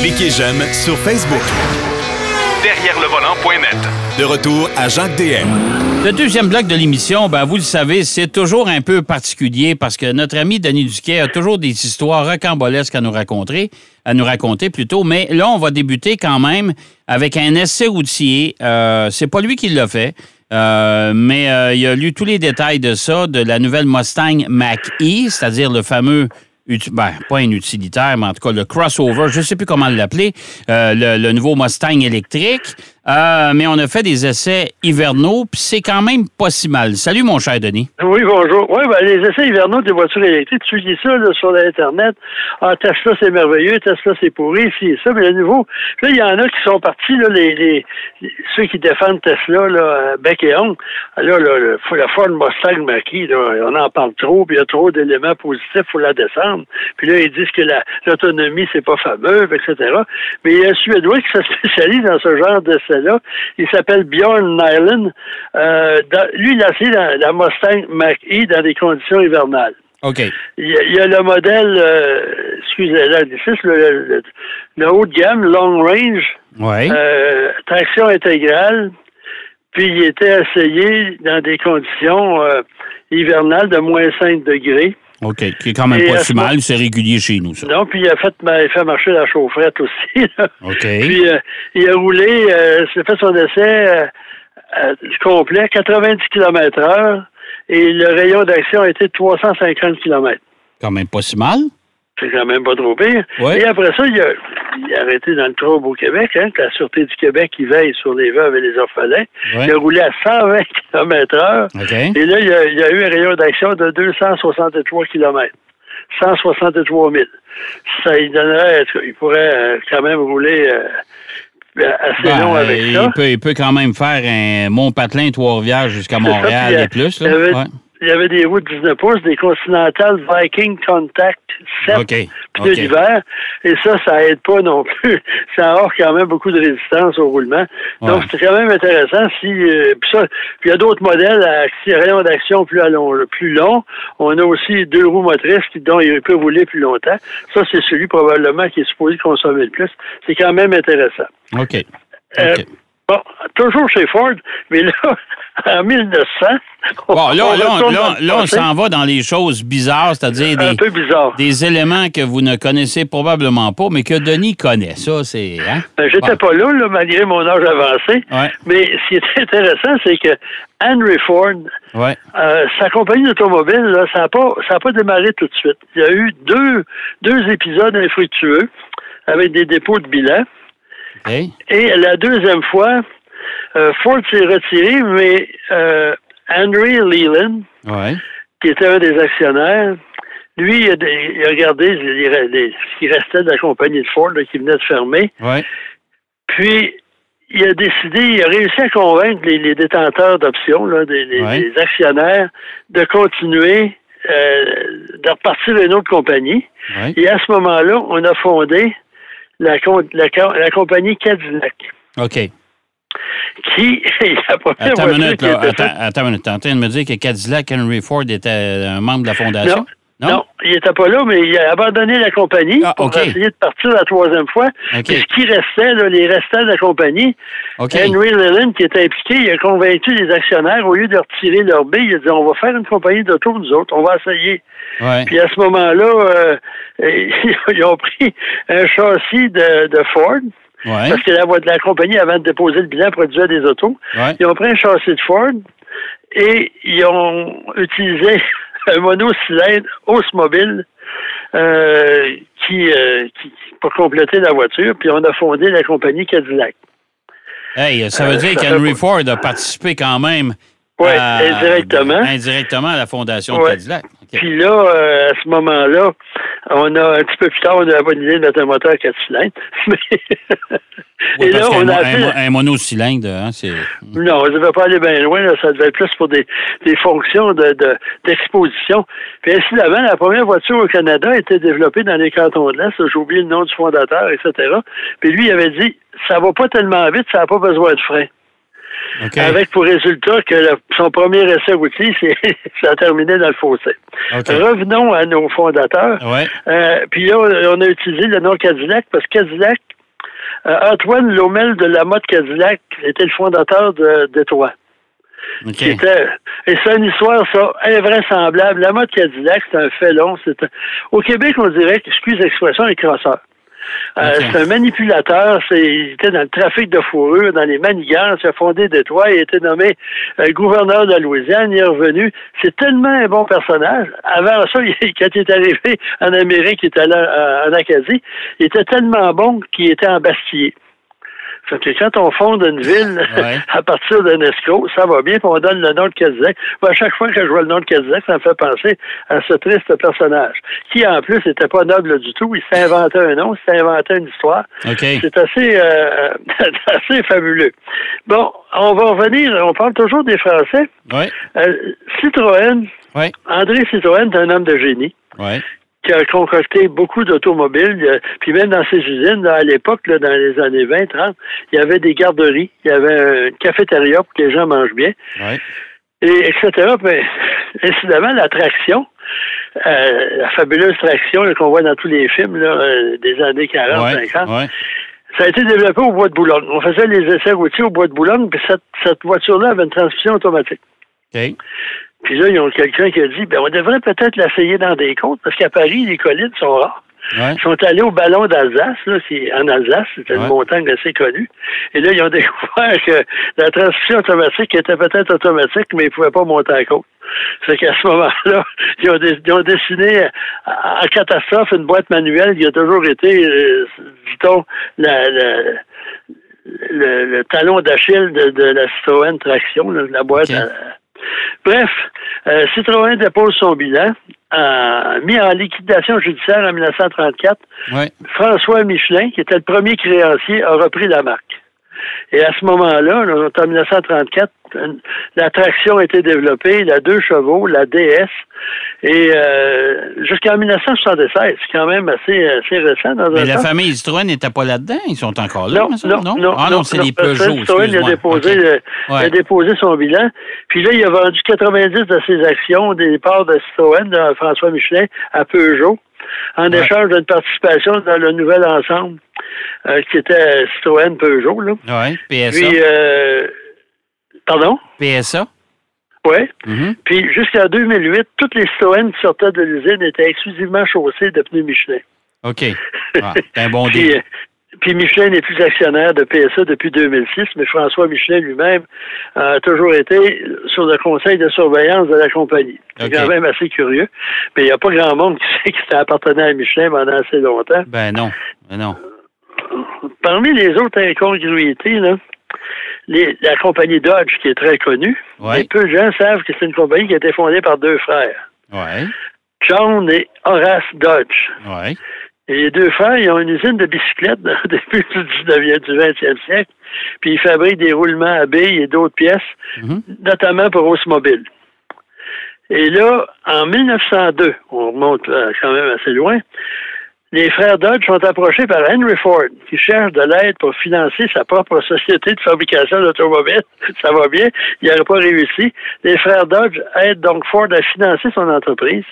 Cliquez j'aime sur Facebook. Derrière le volant.net. De retour à Jacques DM. Le deuxième bloc de l'émission, ben, vous le savez, c'est toujours un peu particulier parce que notre ami Denis Duquet a toujours des histoires rocambolesques à nous raconter, à nous raconter plutôt. Mais là, on va débuter quand même avec un essai routier. Euh, c'est pas lui qui l'a fait. Euh, mais euh, il a lu tous les détails de ça, de la nouvelle Mustang Mach-E, c'est-à-dire le fameux ben, pas un utilitaire, mais en tout cas le crossover, je ne sais plus comment l'appeler, euh, le, nouveau Mustang électrique. Euh, mais on a fait des essais hivernaux, puis c'est quand même pas si mal. Salut, mon cher Denis. Oui, bonjour. Oui, ben, les essais hivernaux des voitures électriques, tu dis ça sur l'Internet. Ah, Tesla, c'est merveilleux, Tesla, c'est pourri, c'est ça. Mais à nouveau, là, il y en a qui sont partis, là, les, ceux qui défendent Tesla, là, bec et ongle. Là, là, la Ford Mustang Mach-E, on en parle trop, puis il y a trop d'éléments positifs, faut la descendre. Puis là, ils disent que l'autonomie, c'est pas fameux, etc. Mais il y a un Suédois qui se spécialise dans ce genre d'essais là Il s'appelle Bjorn Nyland. Euh, lui, il a essayé la, Mustang Mach-E dans des conditions hivernales. OK. Il y a, le modèle, euh, excusez moi le, le, haut de gamme, long range. Ouais. Euh, traction intégrale. Puis il était essayé dans des conditions hivernales de moins 5 degrés. OK, qui est quand même pas si mal, c'est régulier chez nous, ça. Non, puis il a fait, marcher la chaufferette aussi. OK. Puis euh, il a roulé, euh, il a fait son essai euh, euh complet, 90 km heure, et le rayon d'action a été de 350 km. Quand même pas si mal. C'est quand même pas trop pire. Et après ça, il a, il a arrêté dans le trouble au Québec, hein, que la Sûreté du Québec qui veille sur les veuves et les orphelins. Il a roulé à 120 km heure. Et là, il a, il a, eu un rayon d'action de 263 km. 163 000. Ça, il donnerait, il pourrait euh, quand même rouler euh, assez ben, long avec il ça. Peut, il peut quand même faire un Mont-Patelin, Trois-Rivières jusqu'à Montréal et plus. Là il y avait des roues de 19 pouces, des Continental Viking Contact 7 okay. pneus d'hiver. Et ça, ça aide pas non plus. Ça a quand même beaucoup de résistance au roulement. Donc, c'est quand même intéressant. Si, euh, puis ça, il y a d'autres modèles à rayon d'action plus, long, plus long. On a aussi deux roues motrices qui, dont il peut rouler plus longtemps. Ça, c'est celui probablement qui est supposé consommer le plus. C'est quand même intéressant. OK. Euh, bon, toujours chez Ford, mais là, en 1900. Bon, là, là, là, on s'en va dans les choses bizarres, c'est-à-dire des, des éléments que vous ne connaissez probablement pas, mais que Denis connaît. Ça, c'est. Hein? Ben, J'étais pas là, malgré mon âge avancé. Mais ce qui est intéressant, c'est que Henry Ford, euh, sa compagnie d'automobile, ça n'a pas, pas démarré tout de suite. Il y a eu deux, deux épisodes infructueux avec des dépôts de bilan. Et la deuxième fois, euh, Ford s'est retiré, mais euh, Henry Leland, qui était un des actionnaires, lui, il a, regardé ce qui restait de la compagnie de Ford qui venait de fermer. Puis, il a décidé, il a réussi à convaincre les, détenteurs d'options, des, actionnaires, de continuer, euh, de repartir d'une autre compagnie. Et à ce moment-là, on a fondé la, la compagnie Cadillac. OK qui? Attends une minute, là, attends, attends, une minute. T'es en train de me dire que Cadillac Henry Ford était un membre de la fondation? Non. non? il n'était pas là, mais il a abandonné la compagnie ah, pour essayer de partir la troisième fois. Et ce qui restait, là, les restants de la compagnie, Henry Leland, qui était impliqué, il a convaincu les actionnaires, au lieu de retirer leur bille, il a dit on va faire une compagnie d'auto, nous autres, on va essayer. Puis à ce moment-là, euh, ils ont pris un châssis de, de Ford, parce que la, la compagnie, avant de déposer le bilan, produisait des autos. Ils ont pris un châssis de Ford et ils ont utilisé un monocylindre hausse mobile euh, qui, euh, qui, pour compléter la voiture, puis on a fondé la compagnie Cadillac. Hey, ça veut euh, dire qu'Henry Ford a participé quand même oui, indirectement. Indirectement à la fondation de Cadillac. Puis là, euh, à ce moment-là, on a un petit peu plus tard, on a bonne idée de mettre un moteur 4 cylindres. Et là, on a un, un, monocylindre, hein, c'est. Non, ça ne devait pas aller bien loin, ça devait être plus pour des, des fonctions de, d'exposition. Puis incidemment, la première voiture au Canada a été développée dans les cantons de l'Est, j'ai oublié le nom du fondateur, etc. Puis lui, il avait dit ça va pas tellement vite, ça n'a pas besoin de frein. Avec pour résultat que son premier essai routier, ça a terminé dans le fossé. Revenons à nos fondateurs. Euh, puis là, on a utilisé le nom Cadillac parce que Cadillac, euh, Antoine Lomel de la mode Cadillac était le fondateur de Détroit. Okay. et c'est une histoire, ça, invraisemblable. La mode Cadillac, c'est un fait long. Au Québec, on dirait, excuse l'expression, un crosseur. Euh, c'est un manipulateur. il était dans le trafic de fourrure, dans les manigances. Il a fondé Détroit. Il a été nommé euh, gouverneur de la Louisiane. Il est revenu. C'est tellement un bon personnage. Avant ça, quand il est arrivé en Amérique, il était allé en Acadie. Il était tellement bon qu'il était en Bastille quand on fonde une ville à partir d'un escroc, ça va bien, puis on donne le nom de Cadillac. à chaque fois que je vois le nom de Cadillac, ça me fait penser à ce triste personnage, qui en plus n'était pas noble du tout. Il s'est inventé un nom, il s'est inventé une histoire. C'est assez, euh, assez fabuleux. Bon, on va revenir, on parle toujours des Français. Euh, Citroën, André Citroën est un homme de génie qui a concocté beaucoup d'automobiles, puis même dans ses usines, à l'époque, dans les années 20, 30, il y avait des garderies, il y avait une cafétéria pour que les gens mangent bien, et etc. Mais incidemment, la traction, euh, la fabuleuse traction qu'on voit dans tous les films euh, des années 40, 50, ça a été développé au bois de Boulogne. On faisait les essais routiers au bois de Boulogne, puis cette, cette voiture-là avait une transmission automatique. Puis là, ils ont quelqu'un qui a dit, ben, on devrait peut-être l'essayer dans des côtes, parce qu'à Paris, les collines sont rares. Ils sont allés au ballon d'Alsace, là, en Alsace, c'était une montagne assez connue. Et là, ils ont découvert que la transmission automatique était peut-être automatique, mais ils ne pouvaient pas monter à côte. C'est qu'à ce moment-là, ils, ont, dessiné en catastrophe une boîte manuelle qui a toujours été, euh, dit-on, le, talon d'Achille de, la Citroën Traction, la boîte Bref, euh, Citroën dépose son bilan, mis en liquidation judiciaire en 1934. François Michelin, qui était le premier créancier, a repris la marque. Et à ce moment-là, en 1934, la traction a été développée, la deux chevaux, la DS, et euh, jusqu'en 1976, c'est quand même assez, assez récent. Dans Mais la famille Citroën n'était pas là-dedans, ils sont encore là, non, non, non, Ah non, c'est les Peugeot, Citroën a déposé, a déposé son bilan, puis là, il a vendu 90 de ses actions, des parts de Citroën, de François Michelin, à Peugeot, en échange d'une participation dans le nouvel ensemble. Euh, qui était Citroën Peugeot. Là. Oui, PSA. Puis, euh, pardon? PSA? Oui. Mm-hmm. Puis jusqu'en 2008, toutes les Citroën qui sortaient de l'usine étaient exclusivement chaussées de pneus Michelin. OK. Ah, un bon puis, euh, puis Michelin n'est plus actionnaire de PSA depuis 2006, mais François Michelin lui-même a toujours été sur le conseil de surveillance de la compagnie. C'est quand même assez curieux. Mais il n'y a pas grand monde qui sait que ça appartenait à Michelin pendant assez longtemps. Ben non. Ben non. Parmi les autres incongruités, la compagnie Dodge, qui est très connue, peu de gens savent que c'est une compagnie qui a été fondée par deux frères. John et Horace Dodge. Et les deux frères, ils ont une usine de bicyclettes depuis le 19e, du 20e siècle. Puis ils fabriquent des roulements à billes et d'autres pièces, mm-hmm. notamment pour Osmobile. Et là, en 1902, on remonte euh, quand même assez loin, les frères Dodge sont approchés par Henry Ford, qui cherche de l'aide pour financer sa propre société de fabrication d'automobiles. Ça va bien, il n'aurait pas réussi. Les frères Dodge aident donc Ford à financer son entreprise.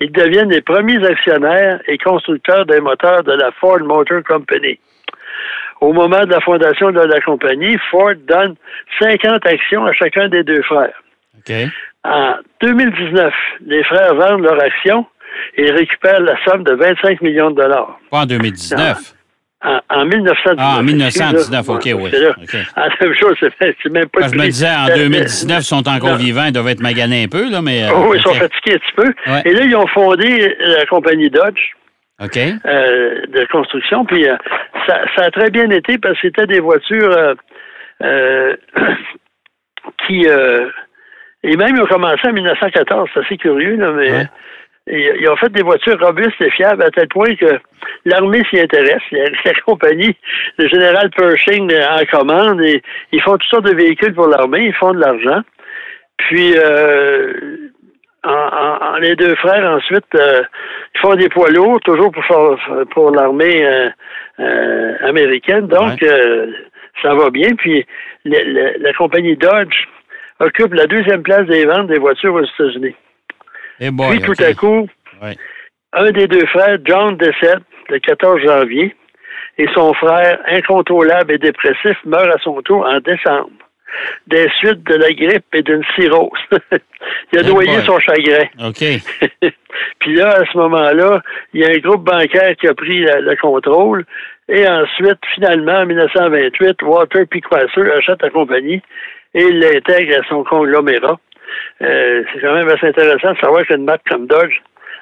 Ils deviennent les premiers actionnaires et constructeurs des moteurs de la Ford Motor Company. Au moment de la fondation de la compagnie, Ford donne 50 actions à chacun des deux frères. En 2019, les frères vendent leurs actions et récupère la somme de 25 millions de dollars. Pas en 2019. En, en 1919. Ah, en 1919, OK, oui. C'est la même chose, c'est même pas... je me disais, en 2019, ils sont encore vivants, ils doivent être maganés un peu, là, mais... Euh, oh, ils sont fatigués un petit peu. Et là, ils ont fondé la compagnie Dodge. OK. Euh, de construction, puis euh, ça, ça, a très bien été parce que c'était des voitures qui... et même, ils ont commencé en 1914, c'est assez curieux, là, mais ils ont fait des voitures robustes et fiables à tel point que l'armée s'y intéresse. La compagnie, le général Pershing en commande et ils font toutes sortes de véhicules pour l'armée, ils font de l'argent. Puis euh, en, les deux frères ensuite euh, ils font des poids lourds toujours pour pour l'armée euh, américaine. Donc ça va bien. Puis la compagnie Dodge occupe la deuxième place des ventes des voitures aux États-Unis. Et puis tout à coup, un des deux frères, John décède le 14 janvier et son frère, incontrôlable et dépressif, meurt à son tour en décembre des suites de la grippe et d'une cirrhose. il a noyé son chagrin. OK. Puis là, à ce moment-là, il y a un groupe bancaire qui a pris le contrôle. Et ensuite, finalement, en 1928, Walter P. Chrysler achète la compagnie et l'intègre à son conglomérat. Euh, c'est quand même assez intéressant de savoir qu'une marque comme Dodge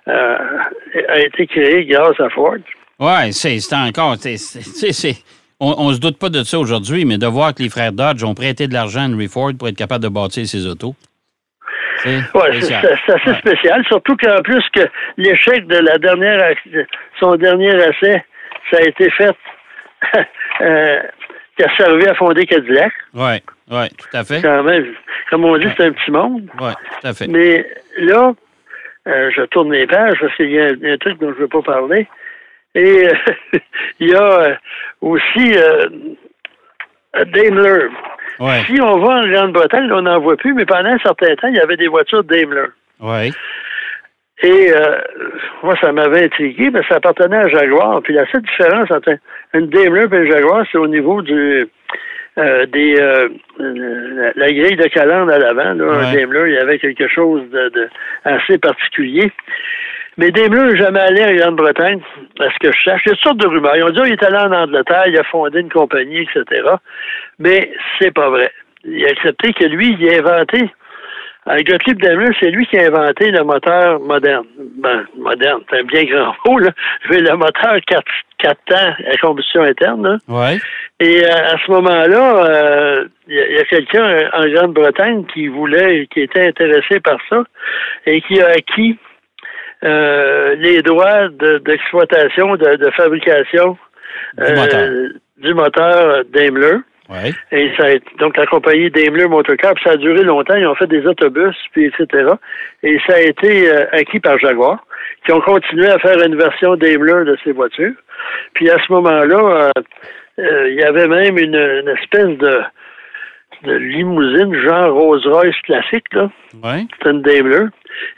euh, a été créée grâce à Ford. Oui, c'est encore. On, ne se doute pas de ça aujourd'hui, mais de voir que les frères Dodge ont prêté de l'argent à Henry Ford pour être capable de bâtir ses autos. Oui, c'est assez spécial, surtout qu'en plus que l'échec de la dernière son dernier essai, ça a été fait euh, qui a servi à fonder Cadillac. Oui, oui, tout à fait. comme on dit, c'est un petit monde. Oui, tout à fait. Mais là, euh, je tourne les pages parce qu'il y, a un truc dont je ne veux pas parler. Et euh, il y a euh, aussi euh, Daimler. Si on va en Grande-Bretagne, on n'en voit plus, mais pendant un certain temps, il y avait des voitures Daimler. Oui. Et moi, ça m'avait intrigué, mais ça appartenait à Jaguar. Puis la seule différence entre une Daimler et un Jaguar, c'est au niveau du des la, grille de calandre à l'avant. Un Daimler, il y avait quelque chose de, de assez particulier. Mais Daimler n'est jamais allé en Grande-Bretagne, à ce que je cherche. Il y a toutes sortes de rumeurs. Ils ont dit qu'il oh, est allé en Angleterre, il a fondé une compagnie, etc. Mais c'est pas vrai. Il a accepté que lui, il a inventé. Avec Gottlieb Daimler, c'est lui qui a inventé le moteur moderne. Ben, moderne, c'est un bien grand mot, là. Je veux le moteur 4, 4 temps à combustion interne, Ouais. Et euh, à ce moment-là, euh, il y a, quelqu'un en Grande-Bretagne qui voulait, qui était intéressé par ça et qui a acquis euh, les droits d'exploitation, de, fabrication du, moteur. Euh, Daimler. Et ça donc la compagnie Daimler Motorcar, ça a duré longtemps, ils ont fait des autobus, puis etc. Et ça a été euh, acquis par Jaguar, qui ont continué à faire une version Daimler de ces voitures. Puis à ce moment-là, il y avait même une, espèce de, de limousine genre Rolls-Royce classique, là. C'est une Daimler.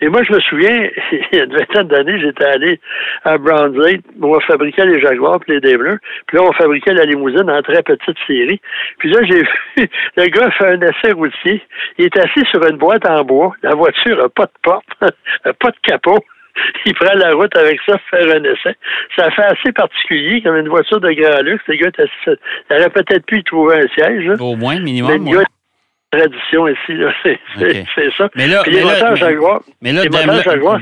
Et moi, je me souviens, il y a une vingtaine d'années, j'étais allé à Brownsgate, où on fabriquait les Jaguars et les Daimler. Puis là, on fabriquait la limousine en très petite série. Puis là, j'ai vu, le gars fait un essai routier. Il est assis sur une boîte en bois. La voiture n'a pas de porte, pas de capot. Il prend la route avec ça pour faire un essai. Ça fait assez particulier, comme une voiture de grand luxe. Le gars, il aurait peut-être pu y trouver un siège. Au moins, minimum tradition ici. C'est ça. Mais là, les moteurs Jaguar. Mais là,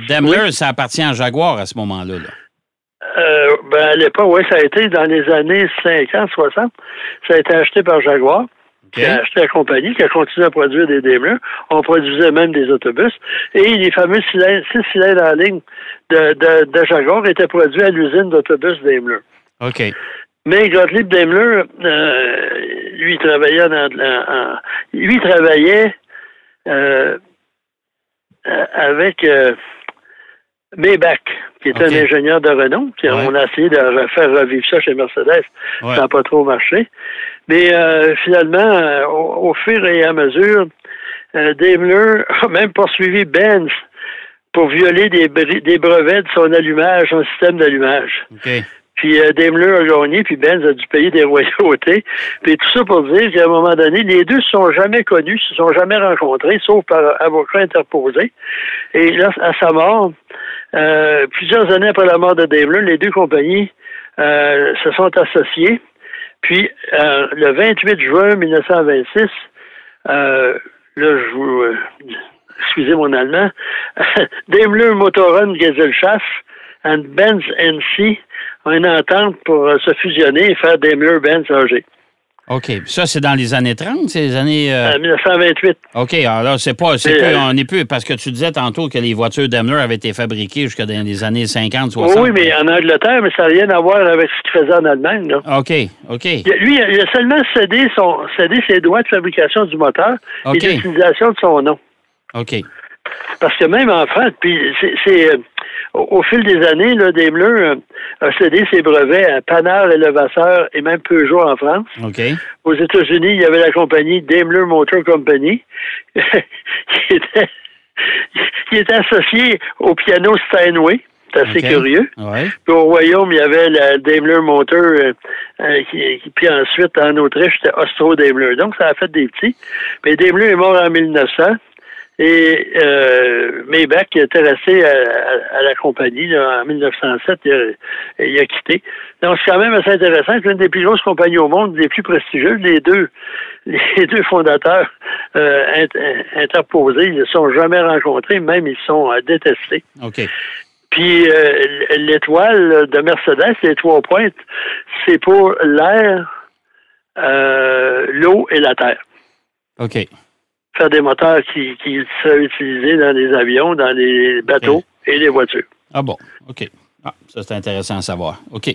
Daimler, ça appartient à Jaguar à ce moment-là. Euh, ben, à l'époque, oui, ça a été dans les années 50, 60. Ça a été acheté par Jaguar. Qui a acheté la compagnie, qui a continué à produire des Daimler. On produisait même des autobus. Et les fameux cylindres, six cylindres en ligne de, de, de Jaguar étaient produits à l'usine d'autobus Daimler. OK. Mais Gottlieb Daimler, euh, lui, il travaillait en, lui, travaillait euh, avec euh, Maybach, qui est un ingénieur de renom. On a essayé de faire revivre ça chez Mercedes. Ça n'a pas trop marché. Mais euh, finalement, au, fur et à mesure, Daimler a même poursuivi Benz pour violer des, des brevets de son allumage, son système d'allumage. Puis euh, Daimler a gagné, puis Benz a dû payer des royautés. Puis tout ça pour dire qu'à un moment donné, les deux ne se sont jamais connus, se sont jamais rencontrés, sauf par avocat interposé. Et là, à sa mort, euh, plusieurs années après la mort de Daimler, les deux compagnies euh, se sont associées. Puis le 28 juin 1926, là, je vous excusez mon allemand, Daimler Motorrad Gesellschaft and Benz NC une entente pour euh, se fusionner et faire Daimler Benz AG. OK. Ça, c'est dans les années 30, c'est les années. Euh... 1928. Euh, OK. Alors c'est pas. C'est plus, on n'est plus. Parce que tu disais tantôt que les voitures Daimler avaient été fabriquées jusqu'à dans les années 50, 60. Oui, mais en Angleterre, mais ça n'a rien à voir avec ce qu'il faisait en Allemagne. Là. OK. OK. Lui, il a seulement cédé, son, cédé ses droits de fabrication du moteur et l'utilisation de son nom. OK. Parce que même en France, puis c'est. Au, fil des années, là, Daimler euh, a cédé ses brevets à Panhard Elevateur et même Peugeot en France. Aux États-Unis, il y avait la compagnie Daimler Motor Company qui était qui était associé au piano Steinway. C'est assez curieux. Puis au Royaume, il y avait la Daimler Motor, euh, euh, qui, puis ensuite en Autriche, c'était Ostro Daimler. Donc ça a fait des petits. Mais Daimler est mort en 1900. Et euh, Maybach était resté à, la compagnie en 1907. Il a, quitté. Donc, c'est quand même assez intéressant. C'est une des plus grosses compagnies au monde, des plus prestigieuses. Les deux, les deux fondateurs euh, interposés, ils ne se sont jamais rencontrés, même ils sont euh, détestés. OK. Puis euh, l'étoile de Mercedes, les trois pointes, c'est pour l'air, euh, l'eau et la terre. OK faire des moteurs qui, qui seraient utilisés dans les avions, dans les bateaux et les voitures. Ah bon, OK. Ah, ça, c'est intéressant à savoir. OK.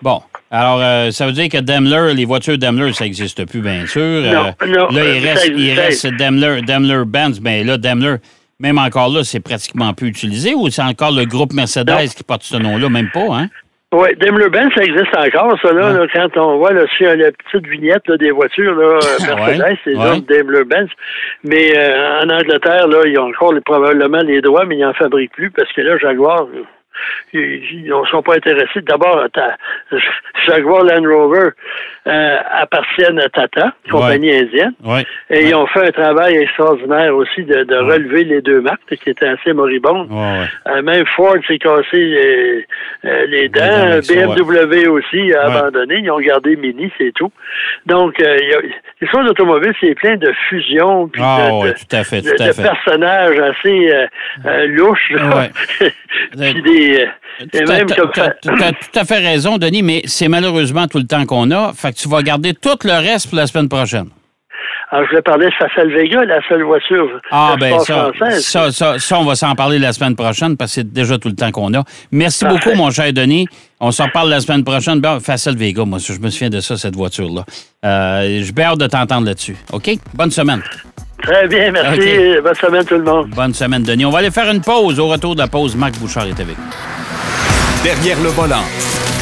Bon. Alors, euh, ça veut dire que Daimler, les voitures Daimler, ça n'existe plus, bien sûr. Non, euh, non, là, il reste, il reste Daimler, Daimler Benz. Bien là, Daimler, même encore là, c'est pratiquement plus utilisé ou c'est encore le groupe Mercedes qui porte ce nom-là? Même pas, hein? Oui, Daimler-Benz, ça existe encore, ça, là, quand on voit là, sur la petite vignette des voitures, là, Mercedes, c'est ouais. Daimler-Benz. Mais euh, en Angleterre, là, ils ont encore probablement les droits, mais ils n'en fabriquent plus parce que là, Jaguar, ils ne sont pas intéressés. D'abord, Jaguar Land Rover euh, appartiennent à Tata, compagnie indienne. Et ils ont fait un travail extraordinaire aussi de, relever les deux marques qui étaient assez moribondes. Euh, même Ford s'est cassé les, euh, dents. BMW aussi a abandonné. Ils ont gardé Mini, c'est tout. Donc, l'histoire d'automobile, c'est plein de fusions puis ah, de, personnages assez louches. puis des tu as, tout à fait raison, Denis, mais c'est malheureusement tout le temps qu'on a. Fait que tu vas garder tout le reste pour la semaine prochaine. Alors, je vais parler de Facel Vega, la seule voiture ah, ben, ça, ça, ça, on va s'en parler la semaine prochaine parce que c'est déjà tout le temps qu'on a. Merci beaucoup, mon cher Denis. On s'en parle la semaine prochaine. Ben, Facel Vega, moi, je me souviens de ça, cette voiture-là. Euh, je hâte de t'entendre là-dessus. OK? Bonne semaine. Très bien, merci. Bonne semaine tout le monde. Bonne semaine, Denis. On va aller faire une pause. Au retour de la pause, Marc Bouchard est avec nous. Derrière le volant.